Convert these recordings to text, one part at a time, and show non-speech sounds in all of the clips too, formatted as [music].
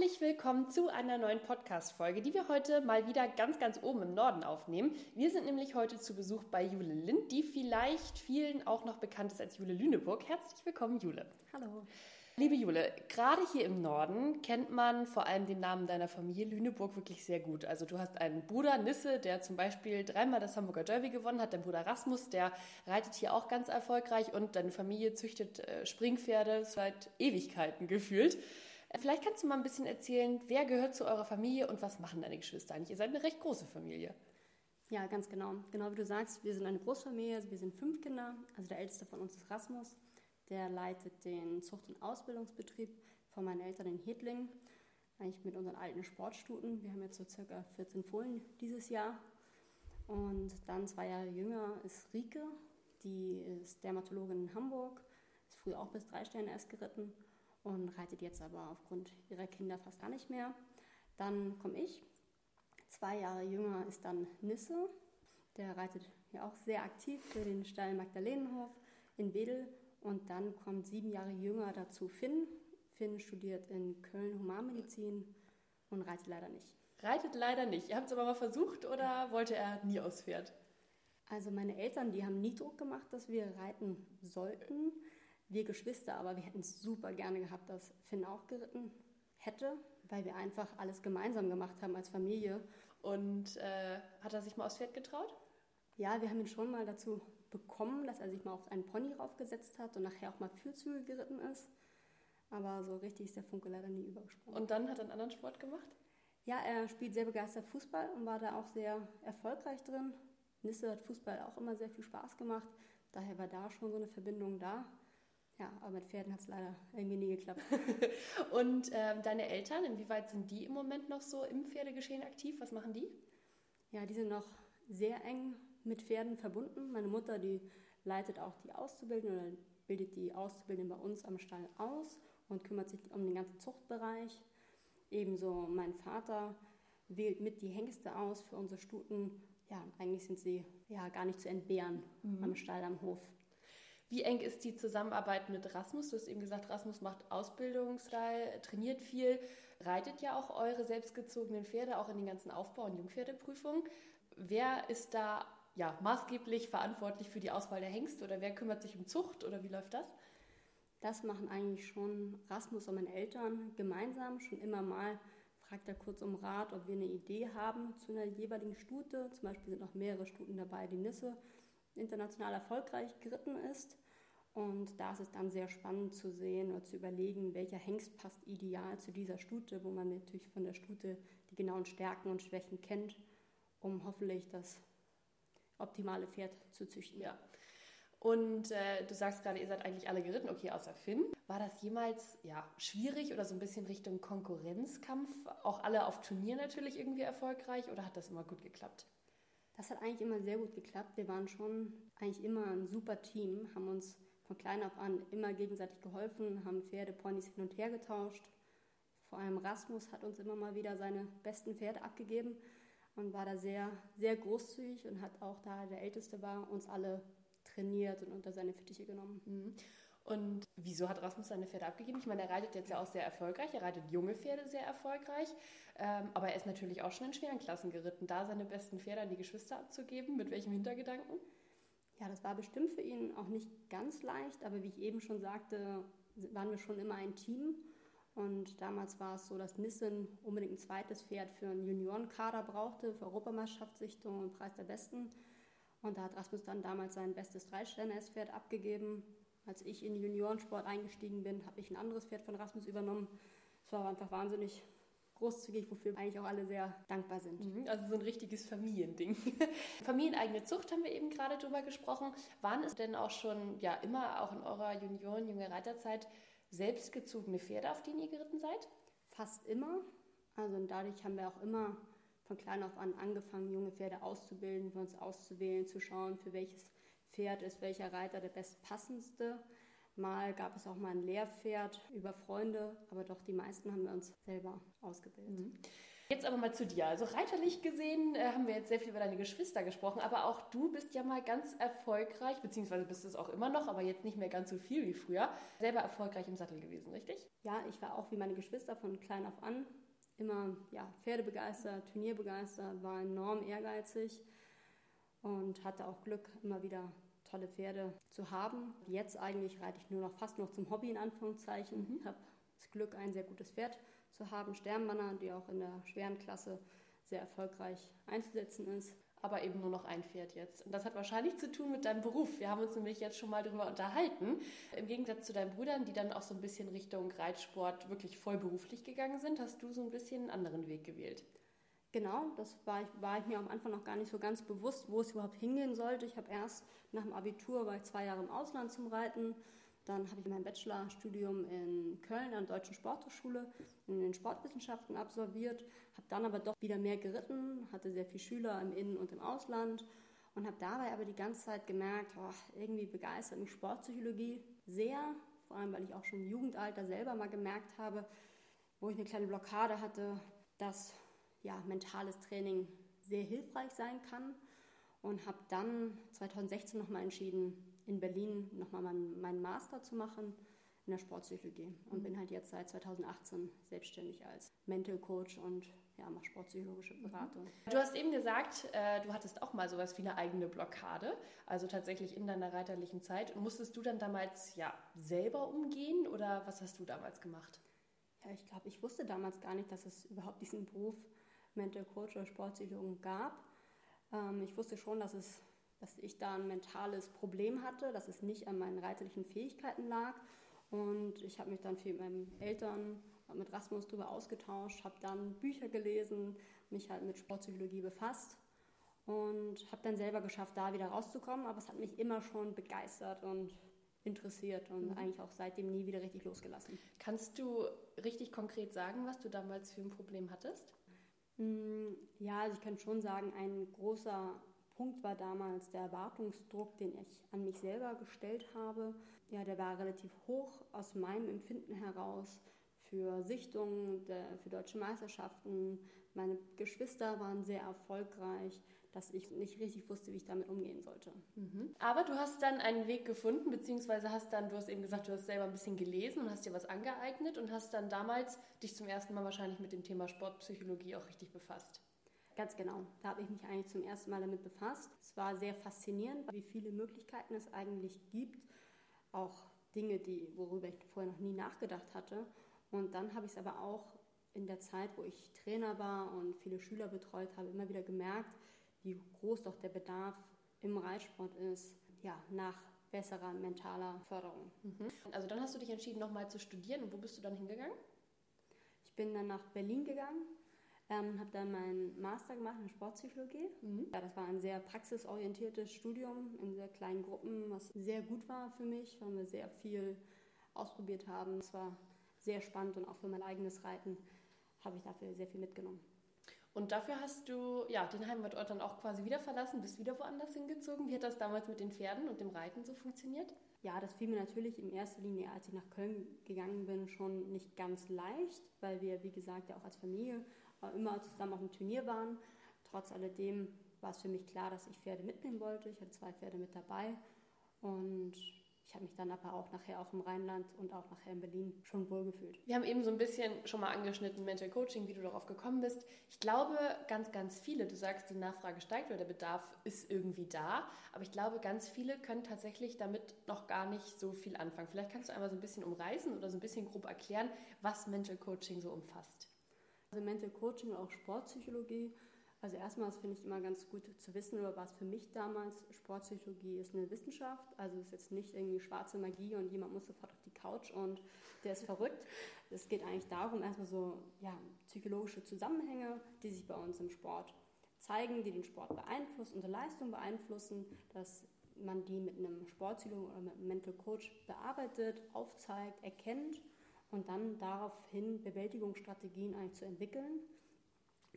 Herzlich willkommen zu einer neuen Podcast-Folge, die wir heute mal wieder ganz, ganz oben im Norden aufnehmen. Wir sind nämlich heute zu Besuch bei Jule Lind, die vielleicht vielen auch noch bekannt ist als Jule Lüneburg. Herzlich willkommen, Jule. Hallo. Liebe Jule, gerade hier im Norden kennt man vor allem den Namen deiner Familie Lüneburg wirklich sehr gut. Also du hast einen Bruder Nisse, der zum Beispiel dreimal das Hamburger Derby gewonnen hat, dein Bruder Rasmus, der reitet hier auch ganz erfolgreich und deine Familie züchtet äh, Springpferde seit Ewigkeiten gefühlt. Vielleicht kannst du mal ein bisschen erzählen, wer gehört zu eurer Familie und was machen deine Geschwister eigentlich? Ihr seid eine recht große Familie. Ja, ganz genau. Genau wie du sagst, wir sind eine Großfamilie, also wir sind fünf Kinder. Also der älteste von uns ist Rasmus. Der leitet den Zucht- und Ausbildungsbetrieb von meinen Eltern in Hedling, eigentlich mit unseren alten Sportstuten. Wir haben jetzt so circa 14 Fohlen dieses Jahr. Und dann zwei Jahre jünger ist Rike, die ist Dermatologin in Hamburg, ist früher auch bis drei Sterne erst geritten und reitet jetzt aber aufgrund ihrer Kinder fast gar nicht mehr. Dann komme ich. Zwei Jahre jünger ist dann Nisse. Der reitet ja auch sehr aktiv für den Stall Magdalenenhof in Wedel und dann kommt sieben Jahre jünger dazu Finn. Finn studiert in Köln Humanmedizin und reitet leider nicht. Reitet leider nicht. Ihr habt es aber mal versucht oder wollte er nie aufs Pferd? Also meine Eltern, die haben nie Druck gemacht, dass wir reiten sollten. Wir Geschwister, aber wir hätten es super gerne gehabt, dass Finn auch geritten hätte, weil wir einfach alles gemeinsam gemacht haben als Familie. Und äh, hat er sich mal aufs Pferd getraut? Ja, wir haben ihn schon mal dazu bekommen, dass er sich mal auf einen Pony raufgesetzt hat und nachher auch mal Fürzüge geritten ist. Aber so richtig ist der Funke leider nie übergesprungen. Und dann hat er einen anderen Sport gemacht? Ja, er spielt sehr begeistert Fußball und war da auch sehr erfolgreich drin. Nisse hat Fußball auch immer sehr viel Spaß gemacht. Daher war da schon so eine Verbindung da. Ja, aber mit Pferden hat es leider irgendwie nie geklappt. [laughs] und ähm, deine Eltern, inwieweit sind die im Moment noch so im Pferdegeschehen aktiv? Was machen die? Ja, die sind noch sehr eng mit Pferden verbunden. Meine Mutter, die leitet auch die Auszubildenden oder bildet die Auszubildenden bei uns am Stall aus und kümmert sich um den ganzen Zuchtbereich. Ebenso mein Vater wählt mit die Hengste aus für unsere Stuten. Ja, eigentlich sind sie ja gar nicht zu entbehren mhm. am Stall, am Hof. Wie eng ist die Zusammenarbeit mit Rasmus? Du hast eben gesagt, Rasmus macht Ausbildungsstall, trainiert viel, reitet ja auch eure selbstgezogenen Pferde, auch in den ganzen Aufbau- und Jungpferdeprüfungen. Wer ist da ja, maßgeblich verantwortlich für die Auswahl der Hengste oder wer kümmert sich um Zucht oder wie läuft das? Das machen eigentlich schon Rasmus und meine Eltern gemeinsam. Schon immer mal fragt er kurz um Rat, ob wir eine Idee haben zu einer jeweiligen Stute. Zum Beispiel sind noch mehrere Stuten dabei, die Nisse international erfolgreich geritten ist. Und da ist es dann sehr spannend zu sehen oder zu überlegen, welcher Hengst passt ideal zu dieser Stute, wo man natürlich von der Stute die genauen Stärken und Schwächen kennt, um hoffentlich das optimale Pferd zu züchten. Ja. Und äh, du sagst gerade, ihr seid eigentlich alle geritten, okay, außer Finn. War das jemals ja, schwierig oder so ein bisschen Richtung Konkurrenzkampf? Auch alle auf Turnier natürlich irgendwie erfolgreich oder hat das immer gut geklappt? Das hat eigentlich immer sehr gut geklappt. Wir waren schon eigentlich immer ein super Team, haben uns von klein auf an immer gegenseitig geholfen, haben Pferde, Ponys hin und her getauscht. Vor allem Rasmus hat uns immer mal wieder seine besten Pferde abgegeben und war da sehr, sehr großzügig und hat auch da der Älteste war, uns alle trainiert und unter seine Fittiche genommen. Mhm. Und wieso hat Rasmus seine Pferde abgegeben? Ich meine, er reitet jetzt ja auch sehr erfolgreich, er reitet junge Pferde sehr erfolgreich, ähm, aber er ist natürlich auch schon in schweren Klassen geritten. Da seine besten Pferde an die Geschwister abzugeben, mit welchem Hintergedanken? Ja, das war bestimmt für ihn auch nicht ganz leicht, aber wie ich eben schon sagte, waren wir schon immer ein Team und damals war es so, dass Nissen unbedingt ein zweites Pferd für einen Juniorenkader brauchte, für Europameisterschaftssichtung und Preis der Besten. Und da hat Rasmus dann damals sein bestes Dreisterne-S-Pferd abgegeben. Als ich in den Juniorensport eingestiegen bin, habe ich ein anderes Pferd von Rasmus übernommen. Es war einfach wahnsinnig großzügig, wofür eigentlich auch alle sehr dankbar sind. Mhm, also so ein richtiges Familiending. [laughs] Familieneigene Zucht haben wir eben gerade drüber gesprochen. Waren es denn auch schon ja immer auch in eurer Junioren, junge Reiterzeit selbstgezogene Pferde, auf denen ihr geritten seid? Fast immer. Also dadurch haben wir auch immer von klein auf an angefangen, junge Pferde auszubilden, für uns auszuwählen, zu schauen, für welches Pferd ist welcher Reiter der bestpassendste. Mal gab es auch mal ein Lehrpferd über Freunde, aber doch die meisten haben wir uns selber ausgebildet. Mhm. Jetzt aber mal zu dir. Also reiterlich gesehen äh, haben wir jetzt sehr viel über deine Geschwister gesprochen, aber auch du bist ja mal ganz erfolgreich, beziehungsweise bist es auch immer noch, aber jetzt nicht mehr ganz so viel wie früher, selber erfolgreich im Sattel gewesen, richtig? Ja, ich war auch wie meine Geschwister von klein auf an immer ja, Pferdebegeistert, Turnierbegeistert, war enorm ehrgeizig und hatte auch Glück, immer wieder tolle Pferde zu haben. Jetzt eigentlich reite ich nur noch fast noch zum Hobby in Anführungszeichen. Mhm. Habe das Glück, ein sehr gutes Pferd zu haben, Sternbanner, die auch in der schweren Klasse sehr erfolgreich einzusetzen ist. Aber eben nur noch ein Pferd jetzt. Und das hat wahrscheinlich zu tun mit deinem Beruf. Wir haben uns nämlich jetzt schon mal darüber unterhalten. Im Gegensatz zu deinen Brüdern, die dann auch so ein bisschen Richtung Reitsport wirklich voll beruflich gegangen sind, hast du so ein bisschen einen anderen Weg gewählt. Genau, das war ich, war ich mir am Anfang noch gar nicht so ganz bewusst, wo es überhaupt hingehen sollte. Ich habe erst nach dem Abitur, war ich zwei Jahre im Ausland zum Reiten, dann habe ich mein Bachelorstudium in Köln an der Deutschen Sporthochschule in den Sportwissenschaften absolviert, habe dann aber doch wieder mehr geritten, hatte sehr viele Schüler im Innen- und im Ausland und habe dabei aber die ganze Zeit gemerkt, oh, irgendwie begeistert mich Sportpsychologie sehr, vor allem weil ich auch schon im Jugendalter selber mal gemerkt habe, wo ich eine kleine Blockade hatte, dass ja, mentales Training sehr hilfreich sein kann und habe dann 2016 nochmal entschieden, in Berlin nochmal meinen, meinen Master zu machen in der Sportpsychologie und mhm. bin halt jetzt seit 2018 selbstständig als Mental Coach und ja, mache sportpsychologische mhm. Beratung. Du hast eben gesagt, äh, du hattest auch mal sowas wie eine eigene Blockade, also tatsächlich in deiner reiterlichen Zeit. Und musstest du dann damals ja selber umgehen oder was hast du damals gemacht? Ja, ich glaube, ich wusste damals gar nicht, dass es überhaupt diesen Beruf Mental Coach oder Sportpsychologen gab. Ähm, ich wusste schon, dass es dass ich da ein mentales Problem hatte, dass es nicht an meinen reiterlichen Fähigkeiten lag. Und ich habe mich dann viel mit meinen Eltern, mit Rasmus darüber ausgetauscht, habe dann Bücher gelesen, mich halt mit Sportpsychologie befasst und habe dann selber geschafft, da wieder rauszukommen. Aber es hat mich immer schon begeistert und interessiert und mhm. eigentlich auch seitdem nie wieder richtig losgelassen. Kannst du richtig konkret sagen, was du damals für ein Problem hattest? Mm, ja, also ich kann schon sagen, ein großer Punkt war damals der Erwartungsdruck, den ich an mich selber gestellt habe. Ja, der war relativ hoch aus meinem Empfinden heraus für Sichtungen, für deutsche Meisterschaften. Meine Geschwister waren sehr erfolgreich, dass ich nicht richtig wusste, wie ich damit umgehen sollte. Mhm. Aber du hast dann einen Weg gefunden, beziehungsweise hast dann, du hast eben gesagt, du hast selber ein bisschen gelesen und hast dir was angeeignet und hast dann damals dich zum ersten Mal wahrscheinlich mit dem Thema Sportpsychologie auch richtig befasst. Ganz genau. Da habe ich mich eigentlich zum ersten Mal damit befasst. Es war sehr faszinierend, wie viele Möglichkeiten es eigentlich gibt. Auch Dinge, die, worüber ich vorher noch nie nachgedacht hatte. Und dann habe ich es aber auch in der Zeit, wo ich Trainer war und viele Schüler betreut habe, immer wieder gemerkt, wie groß doch der Bedarf im Reitsport ist, ja, nach besserer mentaler Förderung. Mhm. Also dann hast du dich entschieden, nochmal zu studieren. Und wo bist du dann hingegangen? Ich bin dann nach Berlin gegangen ähm, habe dann meinen Master gemacht in Sportpsychologie. Mhm. Ja, das war ein sehr praxisorientiertes Studium in sehr kleinen Gruppen, was sehr gut war für mich, weil wir sehr viel ausprobiert haben. Es war sehr spannend und auch für mein eigenes Reiten habe ich dafür sehr viel mitgenommen. Und dafür hast du ja, den Heimatort dann auch quasi wieder verlassen, bist wieder woanders hingezogen. Wie hat das damals mit den Pferden und dem Reiten so funktioniert? Ja, das fiel mir natürlich in erster Linie, als ich nach Köln gegangen bin, schon nicht ganz leicht, weil wir, wie gesagt, ja auch als Familie immer zusammen auf dem Turnier waren. Trotz alledem war es für mich klar, dass ich Pferde mitnehmen wollte. Ich hatte zwei Pferde mit dabei und ich habe mich dann aber auch nachher auch im Rheinland und auch nachher in Berlin schon wohlgefühlt. Wir haben eben so ein bisschen schon mal angeschnitten, Mental Coaching, wie du darauf gekommen bist. Ich glaube, ganz, ganz viele, du sagst, die Nachfrage steigt oder der Bedarf ist irgendwie da, aber ich glaube, ganz viele können tatsächlich damit noch gar nicht so viel anfangen. Vielleicht kannst du einmal so ein bisschen umreißen oder so ein bisschen grob erklären, was Mental Coaching so umfasst. Also Mental Coaching und auch Sportpsychologie. Also erstmal finde ich immer ganz gut zu wissen, oder was für mich damals Sportpsychologie ist eine Wissenschaft. Also es ist jetzt nicht irgendwie schwarze Magie und jemand muss sofort auf die Couch und der ist verrückt. Es geht eigentlich darum, erstmal so ja, psychologische Zusammenhänge, die sich bei uns im Sport zeigen, die den Sport beeinflussen, unsere Leistung beeinflussen, dass man die mit einem Sportpsychologen oder mit einem Mental Coach bearbeitet, aufzeigt, erkennt und dann daraufhin Bewältigungsstrategien eigentlich zu entwickeln.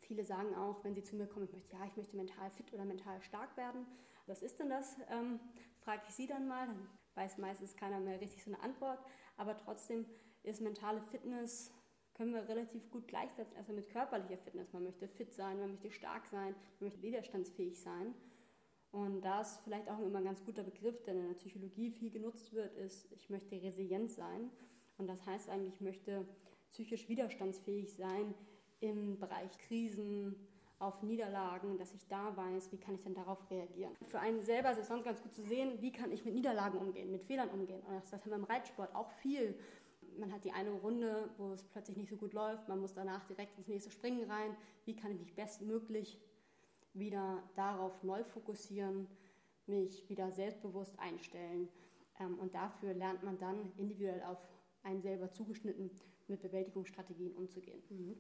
Viele sagen auch, wenn sie zu mir kommen, ich möchte, ja, ich möchte mental fit oder mental stark werden. Was ist denn das? Ähm, frage ich sie dann mal. Dann weiß meistens keiner mehr richtig so eine Antwort. Aber trotzdem ist mentale Fitness, können wir relativ gut gleichsetzen, erstmal mit körperlicher Fitness. Man möchte fit sein, man möchte stark sein, man möchte widerstandsfähig sein. Und da ist vielleicht auch immer ein ganz guter Begriff, der in der Psychologie viel genutzt wird, ist, ich möchte resilient sein. Und das heißt eigentlich, ich möchte psychisch widerstandsfähig sein im Bereich Krisen, auf Niederlagen, dass ich da weiß, wie kann ich denn darauf reagieren. Für einen selber ist es sonst ganz gut zu sehen, wie kann ich mit Niederlagen umgehen, mit Fehlern umgehen. Und das ist beim Reitsport auch viel. Man hat die eine Runde, wo es plötzlich nicht so gut läuft, man muss danach direkt ins nächste Springen rein. Wie kann ich mich bestmöglich wieder darauf neu fokussieren, mich wieder selbstbewusst einstellen. Ähm, und dafür lernt man dann individuell auf einen selber zugeschnitten mit Bewältigungsstrategien umzugehen. Mhm.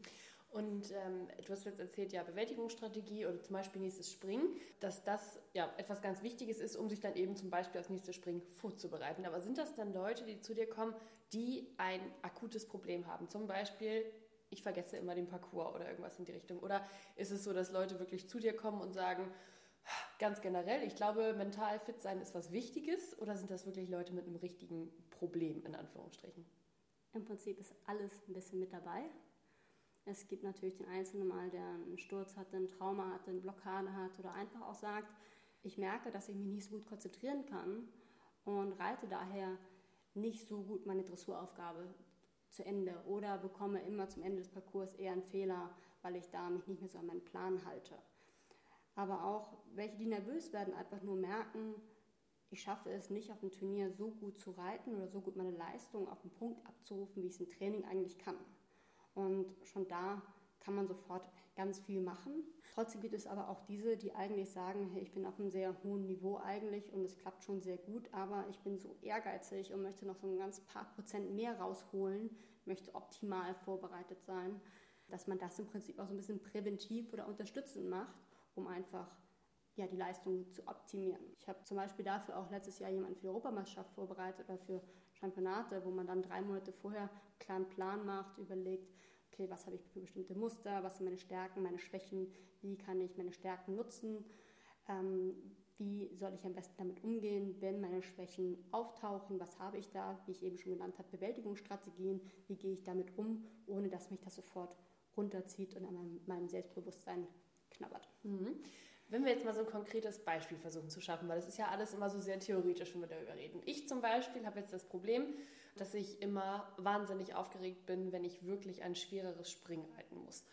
Und ähm, du hast jetzt erzählt, ja, Bewältigungsstrategie oder zum Beispiel nächstes Springen, dass das ja etwas ganz Wichtiges ist, um sich dann eben zum Beispiel aufs nächste Springen vorzubereiten. Aber sind das dann Leute, die zu dir kommen, die ein akutes Problem haben? Zum Beispiel, ich vergesse immer den Parcours oder irgendwas in die Richtung. Oder ist es so, dass Leute wirklich zu dir kommen und sagen, ganz generell, ich glaube, mental fit sein ist was Wichtiges? Oder sind das wirklich Leute mit einem richtigen Problem, in Anführungsstrichen? Im Prinzip ist alles ein bisschen mit dabei. Es gibt natürlich den Einzelnen mal, der einen Sturz hat, ein Trauma hat, eine Blockade hat oder einfach auch sagt, ich merke, dass ich mich nicht so gut konzentrieren kann und reite daher nicht so gut meine Dressuraufgabe zu Ende oder bekomme immer zum Ende des Parcours eher einen Fehler, weil ich da mich nicht mehr so an meinen Plan halte. Aber auch welche, die nervös werden, einfach nur merken, ich schaffe es nicht auf dem Turnier so gut zu reiten oder so gut meine Leistung auf den Punkt abzurufen, wie ich es im Training eigentlich kann. Und schon da kann man sofort ganz viel machen. Trotzdem gibt es aber auch diese, die eigentlich sagen, hey, ich bin auf einem sehr hohen Niveau eigentlich und es klappt schon sehr gut, aber ich bin so ehrgeizig und möchte noch so ein ganz paar Prozent mehr rausholen, möchte optimal vorbereitet sein, dass man das im Prinzip auch so ein bisschen präventiv oder unterstützend macht, um einfach ja, die Leistung zu optimieren. Ich habe zum Beispiel dafür auch letztes Jahr jemanden für die Europameisterschaft vorbereitet oder für Championate, wo man dann drei Monate vorher einen kleinen Plan macht, überlegt, okay, was habe ich für bestimmte Muster, was sind meine Stärken, meine Schwächen, wie kann ich meine Stärken nutzen, ähm, wie soll ich am besten damit umgehen, wenn meine Schwächen auftauchen, was habe ich da, wie ich eben schon genannt habe, Bewältigungsstrategien, wie gehe ich damit um, ohne dass mich das sofort runterzieht und an meinem, meinem Selbstbewusstsein knabbert. Mhm. Wenn wir jetzt mal so ein konkretes Beispiel versuchen zu schaffen, weil das ist ja alles immer so sehr theoretisch, wenn wir darüber reden. Ich zum Beispiel habe jetzt das Problem, dass ich immer wahnsinnig aufgeregt bin, wenn ich wirklich ein schwereres Springen reiten muss.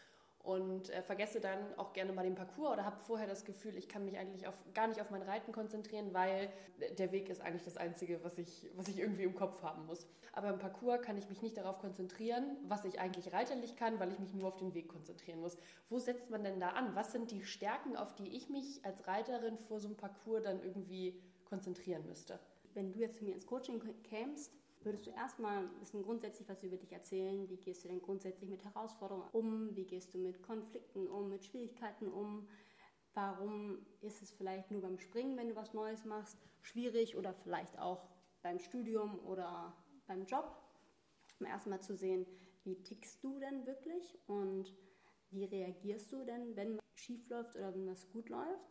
Und äh, vergesse dann auch gerne mal den Parcours oder habe vorher das Gefühl, ich kann mich eigentlich auf, gar nicht auf mein Reiten konzentrieren, weil der Weg ist eigentlich das Einzige, was ich, was ich irgendwie im Kopf haben muss. Aber im Parcours kann ich mich nicht darauf konzentrieren, was ich eigentlich reiterlich kann, weil ich mich nur auf den Weg konzentrieren muss. Wo setzt man denn da an? Was sind die Stärken, auf die ich mich als Reiterin vor so einem Parcours dann irgendwie konzentrieren müsste? Wenn du jetzt zu mir ins Coaching kämst, würdest du erstmal ein bisschen grundsätzlich was über dich erzählen. Wie gehst du denn grundsätzlich mit Herausforderungen um? Wie gehst du mit Konflikten um, mit Schwierigkeiten um? Warum ist es vielleicht nur beim Springen, wenn du was Neues machst, schwierig oder vielleicht auch beim Studium oder beim Job? Um erstmal zu sehen, wie tickst du denn wirklich und wie reagierst du denn, wenn was schief läuft oder wenn was gut läuft?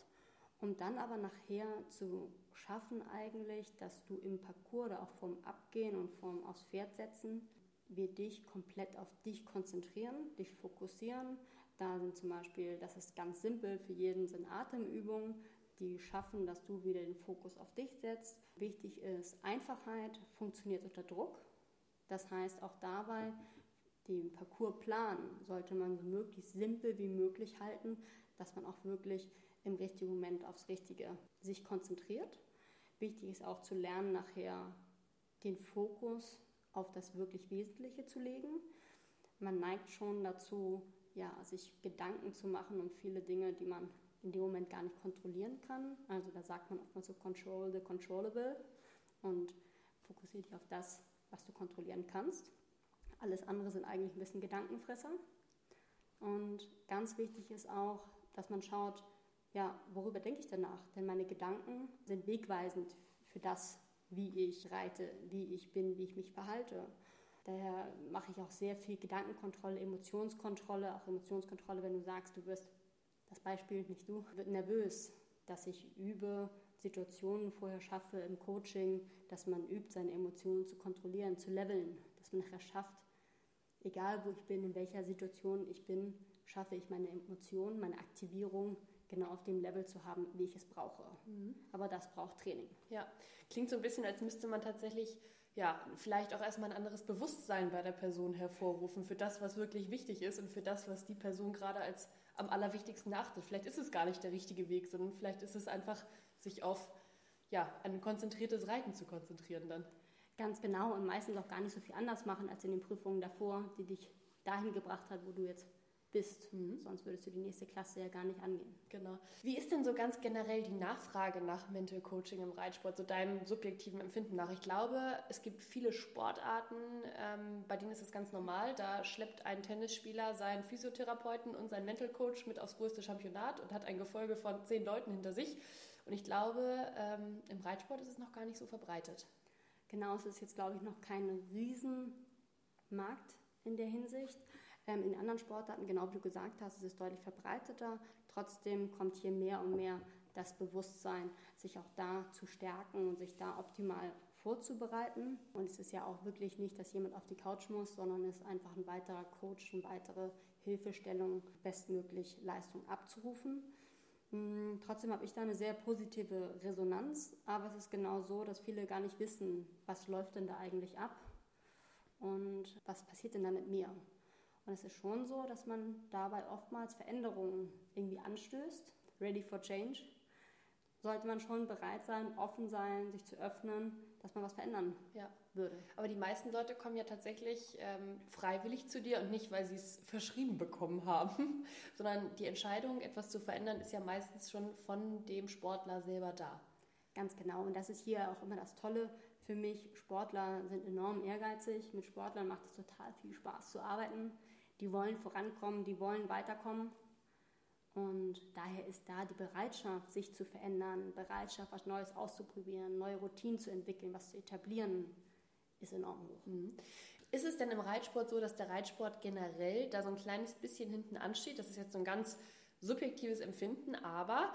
Um dann aber nachher zu schaffen eigentlich, dass du im Parcours oder auch vorm Abgehen und vorm aufs Pferd setzen, wir dich komplett auf dich konzentrieren, dich fokussieren. Da sind zum Beispiel, das ist ganz simpel, für jeden sind Atemübungen, die schaffen, dass du wieder den Fokus auf dich setzt. Wichtig ist Einfachheit, funktioniert unter Druck. Das heißt auch dabei, den Parcoursplan sollte man so möglichst simpel wie möglich halten, dass man auch wirklich im richtigen Moment aufs Richtige sich konzentriert. Wichtig ist auch zu lernen, nachher den Fokus auf das wirklich Wesentliche zu legen. Man neigt schon dazu, ja, sich Gedanken zu machen um viele Dinge, die man in dem Moment gar nicht kontrollieren kann. Also da sagt man oftmals so Control the controllable und fokussiere dich auf das, was du kontrollieren kannst. Alles andere sind eigentlich ein bisschen Gedankenfresser. Und ganz wichtig ist auch, dass man schaut, ja, worüber denke ich danach? Denn meine Gedanken sind wegweisend für das, wie ich reite, wie ich bin, wie ich mich verhalte. Daher mache ich auch sehr viel Gedankenkontrolle, Emotionskontrolle, auch Emotionskontrolle, wenn du sagst, du wirst, das Beispiel nicht du, wird nervös, dass ich übe, Situationen vorher schaffe im Coaching, dass man übt, seine Emotionen zu kontrollieren, zu leveln, dass man nachher schafft, egal wo ich bin, in welcher Situation ich bin, schaffe ich meine Emotionen, meine Aktivierung genau auf dem Level zu haben, wie ich es brauche. Mhm. Aber das braucht Training. Ja, klingt so ein bisschen, als müsste man tatsächlich ja, vielleicht auch erstmal ein anderes Bewusstsein bei der Person hervorrufen für das, was wirklich wichtig ist und für das, was die Person gerade als am allerwichtigsten achtet. Vielleicht ist es gar nicht der richtige Weg, sondern vielleicht ist es einfach, sich auf ja, ein konzentriertes Reiten zu konzentrieren dann. Ganz genau und meistens auch gar nicht so viel anders machen als in den Prüfungen davor, die dich dahin gebracht hat, wo du jetzt bist. Mhm. Sonst würdest du die nächste Klasse ja gar nicht angehen. Genau. Wie ist denn so ganz generell die Nachfrage nach Mental Coaching im Reitsport, so deinem subjektiven Empfinden nach? Ich glaube, es gibt viele Sportarten, ähm, bei denen ist es ganz normal. Da schleppt ein Tennisspieler seinen Physiotherapeuten und seinen Mental Coach mit aufs größte Championat und hat ein Gefolge von zehn Leuten hinter sich. Und ich glaube, ähm, im Reitsport ist es noch gar nicht so verbreitet. Genau, es ist jetzt, glaube ich, noch kein Riesenmarkt in der Hinsicht. Ähm, in anderen Sportarten, genau wie du gesagt hast, ist es deutlich verbreiteter. Trotzdem kommt hier mehr und mehr das Bewusstsein, sich auch da zu stärken und sich da optimal vorzubereiten. Und es ist ja auch wirklich nicht, dass jemand auf die Couch muss, sondern es ist einfach ein weiterer Coach, eine weitere Hilfestellung, bestmöglich Leistung abzurufen. Hm, trotzdem habe ich da eine sehr positive Resonanz, aber es ist genau so, dass viele gar nicht wissen, was läuft denn da eigentlich ab und was passiert denn da mit mir. Und es ist schon so, dass man dabei oftmals Veränderungen irgendwie anstößt. Ready for Change. Sollte man schon bereit sein, offen sein, sich zu öffnen, dass man was verändern ja. würde. Aber die meisten Leute kommen ja tatsächlich ähm, freiwillig zu dir und nicht, weil sie es verschrieben bekommen haben, [laughs] sondern die Entscheidung, etwas zu verändern, ist ja meistens schon von dem Sportler selber da. Ganz genau. Und das ist hier auch immer das Tolle für mich. Sportler sind enorm ehrgeizig. Mit Sportlern macht es total viel Spaß zu arbeiten die wollen vorankommen, die wollen weiterkommen. Und daher ist da die Bereitschaft, sich zu verändern, Bereitschaft, was Neues auszuprobieren, neue Routinen zu entwickeln, was zu etablieren, ist enorm hoch. Mhm. Ist es denn im Reitsport so, dass der Reitsport generell da so ein kleines bisschen hinten ansteht? Das ist jetzt so ein ganz subjektives Empfinden, aber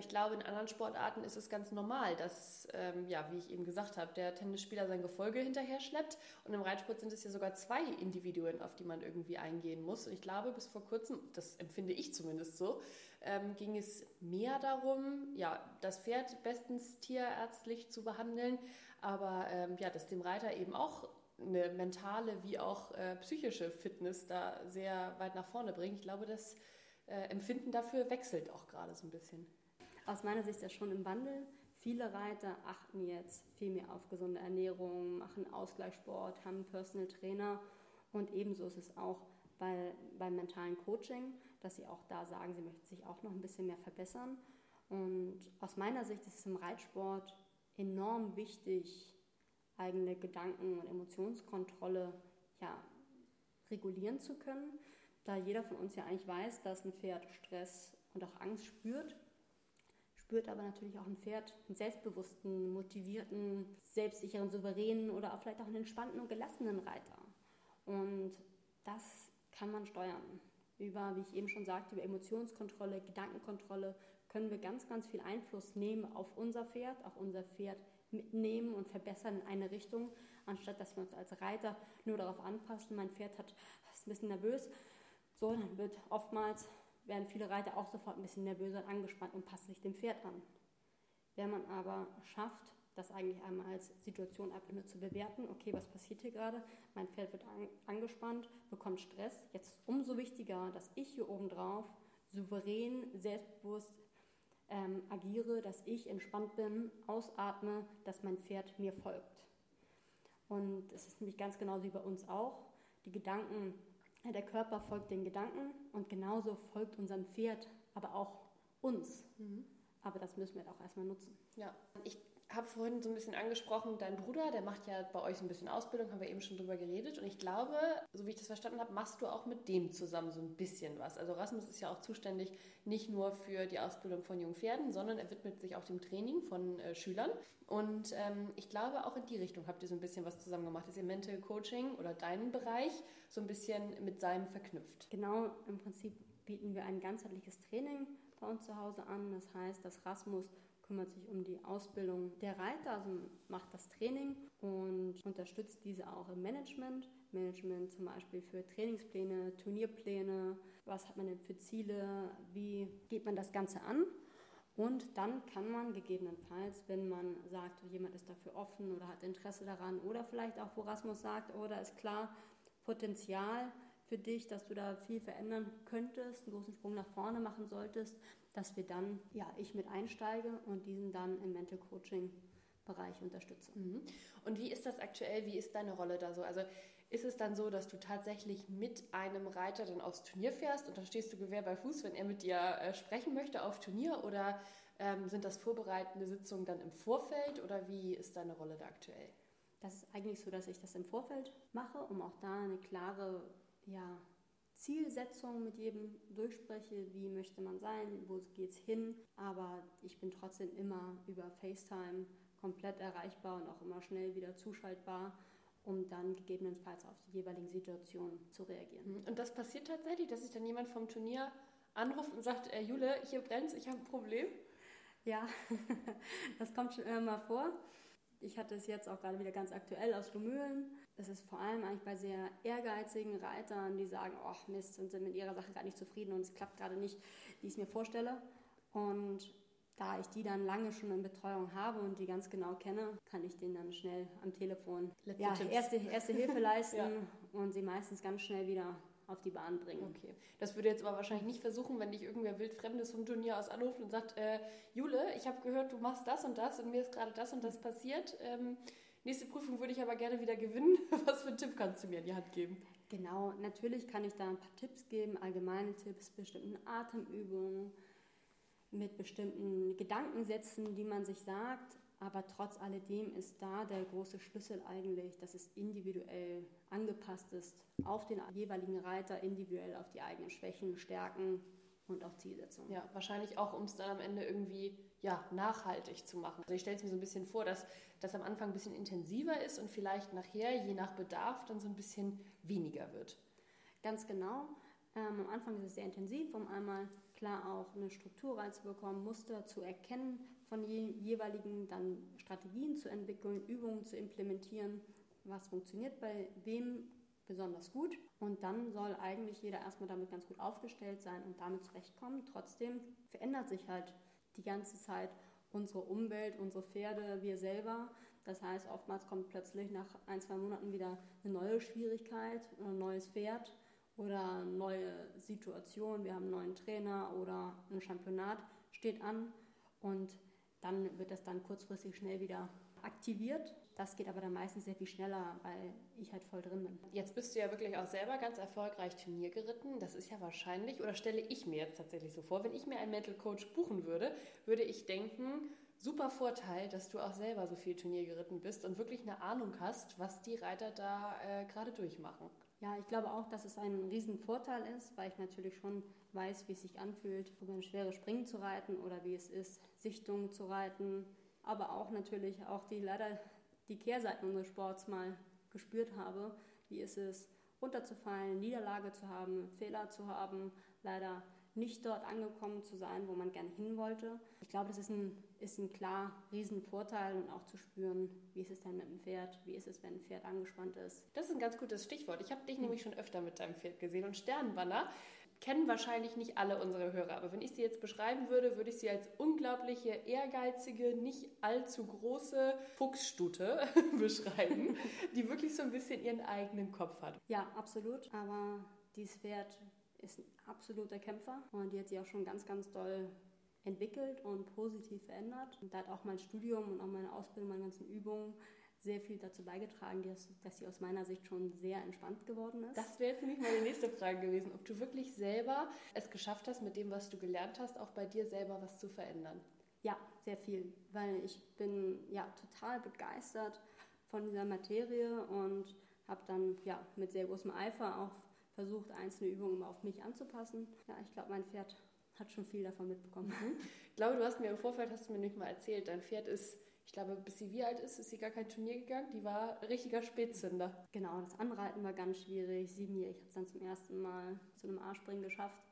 ich glaube, in anderen Sportarten ist es ganz normal, dass, ähm, ja, wie ich eben gesagt habe, der Tennisspieler sein Gefolge hinterher schleppt und im Reitsport sind es ja sogar zwei Individuen, auf die man irgendwie eingehen muss. Und ich glaube, bis vor kurzem, das empfinde ich zumindest so, ähm, ging es mehr darum, ja, das Pferd bestens tierärztlich zu behandeln, aber ähm, ja, dass dem Reiter eben auch eine mentale wie auch äh, psychische Fitness da sehr weit nach vorne bringt. Ich glaube, das äh, Empfinden dafür wechselt auch gerade so ein bisschen. Aus meiner Sicht ist das schon im Wandel. Viele Reiter achten jetzt viel mehr auf gesunde Ernährung, machen Ausgleichssport, haben Personal Trainer und ebenso ist es auch bei, beim mentalen Coaching, dass sie auch da sagen, sie möchten sich auch noch ein bisschen mehr verbessern. Und aus meiner Sicht ist es im Reitsport enorm wichtig, eigene Gedanken- und Emotionskontrolle ja, regulieren zu können da jeder von uns ja eigentlich weiß, dass ein Pferd Stress und auch Angst spürt, spürt aber natürlich auch ein Pferd einen selbstbewussten, motivierten, selbstsicheren, souveränen oder auch vielleicht auch einen entspannten und gelassenen Reiter. Und das kann man steuern. Über, wie ich eben schon sagte, über Emotionskontrolle, Gedankenkontrolle können wir ganz, ganz viel Einfluss nehmen auf unser Pferd, auch unser Pferd mitnehmen und verbessern in eine Richtung, anstatt dass wir uns als Reiter nur darauf anpassen, mein Pferd hat, ist ein bisschen nervös, so, dann wird oftmals, werden viele Reiter auch sofort ein bisschen nervöser und angespannt und passen sich dem Pferd an. Wenn man aber schafft, das eigentlich einmal als Situation einfach nur zu bewerten, okay, was passiert hier gerade? Mein Pferd wird an, angespannt, bekommt Stress. Jetzt ist umso wichtiger, dass ich hier oben drauf souverän, selbstbewusst ähm, agiere, dass ich entspannt bin, ausatme, dass mein Pferd mir folgt. Und es ist nämlich ganz genau wie bei uns auch. Die Gedanken der Körper folgt den Gedanken und genauso folgt unserem Pferd, aber auch uns. Mhm. Aber das müssen wir auch erstmal nutzen. Ja, ich habe vorhin so ein bisschen angesprochen, dein Bruder, der macht ja bei euch so ein bisschen Ausbildung, haben wir eben schon drüber geredet. Und ich glaube, so wie ich das verstanden habe, machst du auch mit dem zusammen so ein bisschen was. Also Rasmus ist ja auch zuständig nicht nur für die Ausbildung von jungen Pferden, sondern er widmet sich auch dem Training von äh, Schülern. Und ähm, ich glaube, auch in die Richtung habt ihr so ein bisschen was zusammen gemacht, dass ihr Mental Coaching oder deinen Bereich so ein bisschen mit seinem verknüpft. Genau, im Prinzip bieten wir ein ganzheitliches Training bei uns zu Hause an. Das heißt, dass Rasmus kümmert sich um die Ausbildung der Reiter, also macht das Training und unterstützt diese auch im Management. Management zum Beispiel für Trainingspläne, Turnierpläne, was hat man denn für Ziele, wie geht man das Ganze an. Und dann kann man gegebenenfalls, wenn man sagt, jemand ist dafür offen oder hat Interesse daran oder vielleicht auch, wo Rasmus sagt, oder oh, ist klar, Potenzial für dich, dass du da viel verändern könntest, einen großen Sprung nach vorne machen solltest, dass wir dann, ja, ich mit einsteige und diesen dann im Mental Coaching Bereich unterstütze. Mhm. Und wie ist das aktuell? Wie ist deine Rolle da so? Also ist es dann so, dass du tatsächlich mit einem Reiter dann aufs Turnier fährst und dann stehst du Gewehr bei Fuß, wenn er mit dir äh, sprechen möchte auf Turnier oder ähm, sind das vorbereitende Sitzungen dann im Vorfeld oder wie ist deine Rolle da aktuell? Das ist eigentlich so, dass ich das im Vorfeld mache, um auch da eine klare ja, Zielsetzung mit jedem durchspreche, wie möchte man sein, wo geht es hin. Aber ich bin trotzdem immer über FaceTime komplett erreichbar und auch immer schnell wieder zuschaltbar, um dann gegebenenfalls auf die jeweiligen Situationen zu reagieren. Mhm. Und das passiert tatsächlich, dass sich dann jemand vom Turnier anruft und sagt, äh, Jule, hier brennt ich habe ein Problem? Ja, [laughs] das kommt schon immer mal vor. Ich hatte es jetzt auch gerade wieder ganz aktuell aus Lumülen. Es ist vor allem eigentlich bei sehr ehrgeizigen Reitern, die sagen, ach Mist, und sind mit ihrer Sache gar nicht zufrieden und es klappt gerade nicht, wie ich es mir vorstelle. Und da ich die dann lange schon in Betreuung habe und die ganz genau kenne, kann ich denen dann schnell am Telefon ja, erste, erste Hilfe [laughs] leisten ja. und sie meistens ganz schnell wieder auf die Bahn bringen. Okay. Das würde jetzt aber wahrscheinlich nicht versuchen, wenn dich irgendwer wildfremdes vom Turnier aus anruft und sagt, äh, Jule, ich habe gehört, du machst das und das und mir ist gerade das und das passiert. Ähm, nächste Prüfung würde ich aber gerne wieder gewinnen. [laughs] Was für einen Tipp kannst du mir in die Hand geben? Genau, natürlich kann ich da ein paar Tipps geben, allgemeine Tipps, bestimmten Atemübungen, mit bestimmten Gedankensätzen, die man sich sagt. Aber trotz alledem ist da der große Schlüssel eigentlich, dass es individuell angepasst ist auf den jeweiligen Reiter, individuell auf die eigenen Schwächen, Stärken und auch Zielsetzungen. Ja, wahrscheinlich auch, um es dann am Ende irgendwie ja, nachhaltig zu machen. Also ich stelle es mir so ein bisschen vor, dass das am Anfang ein bisschen intensiver ist und vielleicht nachher, je nach Bedarf, dann so ein bisschen weniger wird. Ganz genau. Ähm, am Anfang ist es sehr intensiv, um einmal klar auch eine Struktur reinzubekommen, Muster zu erkennen, von je, jeweiligen dann Strategien zu entwickeln, Übungen zu implementieren, was funktioniert bei wem besonders gut. Und dann soll eigentlich jeder erstmal damit ganz gut aufgestellt sein und damit zurechtkommen. Trotzdem verändert sich halt die ganze Zeit unsere Umwelt, unsere Pferde, wir selber. Das heißt, oftmals kommt plötzlich nach ein, zwei Monaten wieder eine neue Schwierigkeit, ein neues Pferd oder eine neue Situation. Wir haben einen neuen Trainer oder ein Championat steht an und dann wird das dann kurzfristig schnell wieder aktiviert. Das geht aber dann meistens sehr viel schneller, weil ich halt voll drin bin. Jetzt bist du ja wirklich auch selber ganz erfolgreich Turnier geritten. Das ist ja wahrscheinlich, oder stelle ich mir jetzt tatsächlich so vor, wenn ich mir einen Mental Coach buchen würde, würde ich denken, super Vorteil, dass du auch selber so viel Turnier geritten bist und wirklich eine Ahnung hast, was die Reiter da äh, gerade durchmachen. Ja, ich glaube auch, dass es ein Riesenvorteil ist, weil ich natürlich schon weiß, wie es sich anfühlt, über ein schweres Springen zu reiten oder wie es ist, Sichtungen zu reiten, aber auch natürlich auch die leider die Kehrseiten unseres Sports mal gespürt habe. Wie ist es, runterzufallen, Niederlage zu haben, Fehler zu haben, leider nicht dort angekommen zu sein, wo man gerne hin wollte. Ich glaube, das ist ein, ist ein klar Riesenvorteil und auch zu spüren, wie ist es denn mit dem Pferd, wie ist es, wenn ein Pferd angespannt ist. Das ist ein ganz gutes Stichwort. Ich habe dich hm. nämlich schon öfter mit deinem Pferd gesehen und Sternenbanner kennen wahrscheinlich nicht alle unsere Hörer, aber wenn ich sie jetzt beschreiben würde, würde ich sie als unglaubliche, ehrgeizige, nicht allzu große Fuchsstute [laughs] beschreiben, [laughs] die wirklich so ein bisschen ihren eigenen Kopf hat. Ja, absolut. Aber dieses Pferd ist ein absoluter Kämpfer und die hat sich auch schon ganz, ganz doll entwickelt und positiv verändert. Und da hat auch mein Studium und auch meine Ausbildung, meine ganzen Übungen sehr viel dazu beigetragen, dass, dass sie aus meiner Sicht schon sehr entspannt geworden ist. Das wäre jetzt nämlich meine nächste Frage gewesen, ob du wirklich selber es geschafft hast, mit dem, was du gelernt hast, auch bei dir selber was zu verändern. Ja, sehr viel, weil ich bin ja total begeistert von dieser Materie und habe dann ja mit sehr großem Eifer auch versucht, einzelne Übungen auf mich anzupassen. Ja, ich glaube, mein Pferd hat schon viel davon mitbekommen. Mhm. Ich glaube, du hast mir im Vorfeld, hast du mir nicht mal erzählt, dein Pferd ist ich glaube, bis sie wie alt ist, ist sie gar kein Turnier gegangen. Die war richtiger Spätzünder. Genau, das Anreiten war ganz schwierig. Siebenjährig, ich habe es dann zum ersten Mal zu einem A-Springen geschafft.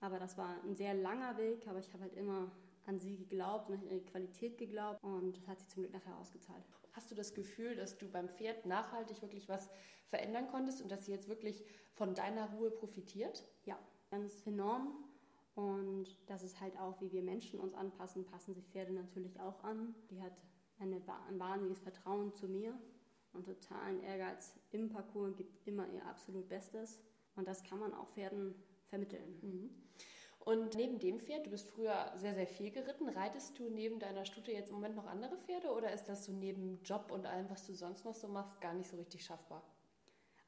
Aber das war ein sehr langer Weg, aber ich habe halt immer an sie geglaubt und an ihre Qualität geglaubt und das hat sich zum Glück nachher ausgezahlt. Hast du das Gefühl, dass du beim Pferd nachhaltig wirklich was verändern konntest und dass sie jetzt wirklich von deiner Ruhe profitiert? Ja, ganz enorm. Und das ist halt auch, wie wir Menschen uns anpassen, passen sich Pferde natürlich auch an. Die hat eine, ein wahnsinniges Vertrauen zu mir und totalen Ehrgeiz im Parcours, gibt immer ihr absolut Bestes. Und das kann man auch Pferden vermitteln. Mhm. Und neben dem Pferd, du bist früher sehr, sehr viel geritten, reitest du neben deiner Stute jetzt im Moment noch andere Pferde oder ist das so neben Job und allem, was du sonst noch so machst, gar nicht so richtig schaffbar?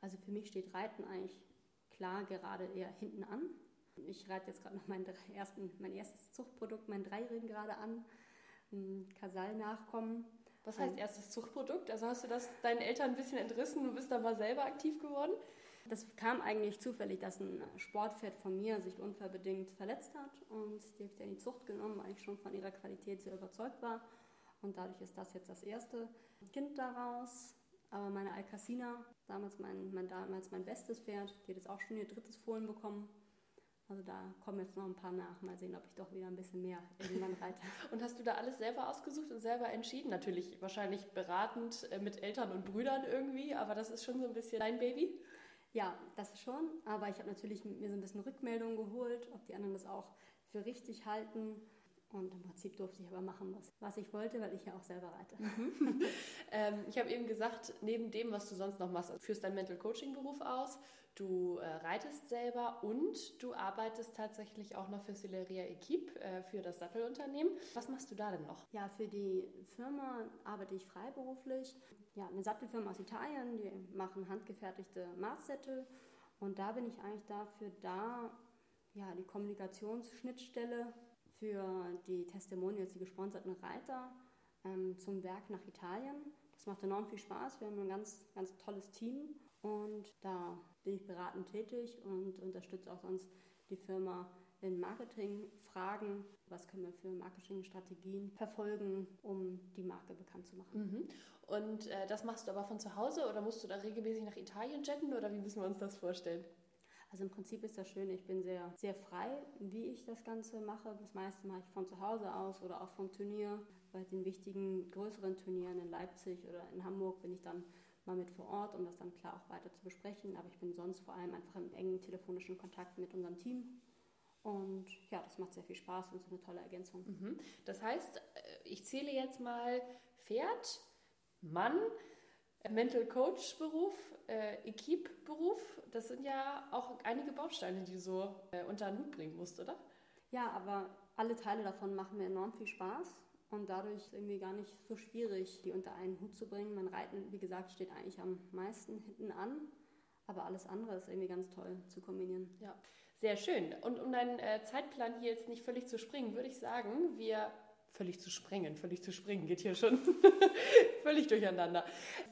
Also für mich steht Reiten eigentlich klar gerade eher hinten an. Ich reite jetzt gerade noch meinen ersten, mein erstes Zuchtprodukt, mein Dreijährigen gerade an, Kasal-Nachkommen. Was heißt erstes Zuchtprodukt? Also hast du das deinen Eltern ein bisschen entrissen und bist da mal selber aktiv geworden? Das kam eigentlich zufällig, dass ein Sportpferd von mir sich unverbedingt verletzt hat und die habe ich dann in die Zucht genommen, weil ich schon von ihrer Qualität sehr überzeugt war. Und dadurch ist das jetzt das erste Kind daraus. Aber meine Alcacina, damals mein, mein, damals mein bestes Pferd, die hat jetzt auch schon ihr drittes Fohlen bekommen. Also da kommen jetzt noch ein paar nach. Mal sehen, ob ich doch wieder ein bisschen mehr irgendwann reite. [laughs] und hast du da alles selber ausgesucht und selber entschieden? Natürlich wahrscheinlich beratend äh, mit Eltern und Brüdern irgendwie, aber das ist schon so ein bisschen dein Baby? Ja, das schon. Aber ich habe natürlich mir so ein bisschen Rückmeldungen geholt, ob die anderen das auch für richtig halten. Und im Prinzip durfte ich aber machen, was, was ich wollte, weil ich ja auch selber reite. Mhm. [laughs] ähm, ich habe eben gesagt, neben dem, was du sonst noch machst, führst deinen Mental Coaching Beruf aus, du äh, reitest selber und du arbeitest tatsächlich auch noch für Sileria Equipe, äh, für das Sattelunternehmen. Was machst du da denn noch? Ja, für die Firma arbeite ich freiberuflich. Ja, eine Sattelfirma aus Italien, die machen handgefertigte Maßsättel. Und da bin ich eigentlich dafür da, ja, die Kommunikationsschnittstelle für die Testimonials, die gesponserten Reiter ähm, zum Werk nach Italien. Das macht enorm viel Spaß. Wir haben ein ganz, ganz tolles Team und da bin ich beratend tätig und unterstütze auch sonst die Firma in Marketingfragen. Was können wir für Marketingstrategien verfolgen, um die Marke bekannt zu machen? Mhm. Und äh, das machst du aber von zu Hause oder musst du da regelmäßig nach Italien jetten oder wie müssen wir uns das vorstellen? Also im Prinzip ist das schön, ich bin sehr, sehr frei, wie ich das Ganze mache. Das meiste mache ich von zu Hause aus oder auch vom Turnier. Bei den wichtigen größeren Turnieren in Leipzig oder in Hamburg bin ich dann mal mit vor Ort, um das dann klar auch weiter zu besprechen. Aber ich bin sonst vor allem einfach im engen telefonischen Kontakt mit unserem Team. Und ja, das macht sehr viel Spaß und ist eine tolle Ergänzung. Mhm. Das heißt, äh, ich zähle jetzt mal Pferd, Mann, Mental Coach Beruf, äh, Equipe Beruf, das sind ja auch einige Bausteine, die du so äh, unter den Hut bringen musst, oder? Ja, aber alle Teile davon machen mir enorm viel Spaß und dadurch irgendwie gar nicht so schwierig, die unter einen Hut zu bringen. Mein Reiten, wie gesagt, steht eigentlich am meisten hinten an, aber alles andere ist irgendwie ganz toll zu kombinieren. Ja, sehr schön. Und um deinen äh, Zeitplan hier jetzt nicht völlig zu springen, würde ich sagen, wir völlig zu sprengen, völlig zu springen, geht hier schon [laughs] völlig durcheinander.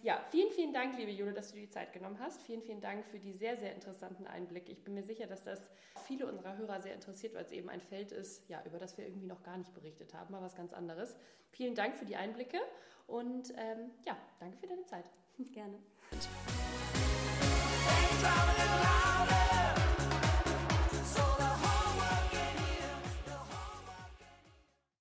Ja, vielen, vielen Dank, liebe Jule, dass du dir die Zeit genommen hast. Vielen, vielen Dank für die sehr, sehr interessanten Einblicke. Ich bin mir sicher, dass das viele unserer Hörer sehr interessiert, weil es eben ein Feld ist, ja, über das wir irgendwie noch gar nicht berichtet haben, mal was ganz anderes. Vielen Dank für die Einblicke und ähm, ja, danke für deine Zeit. Gerne.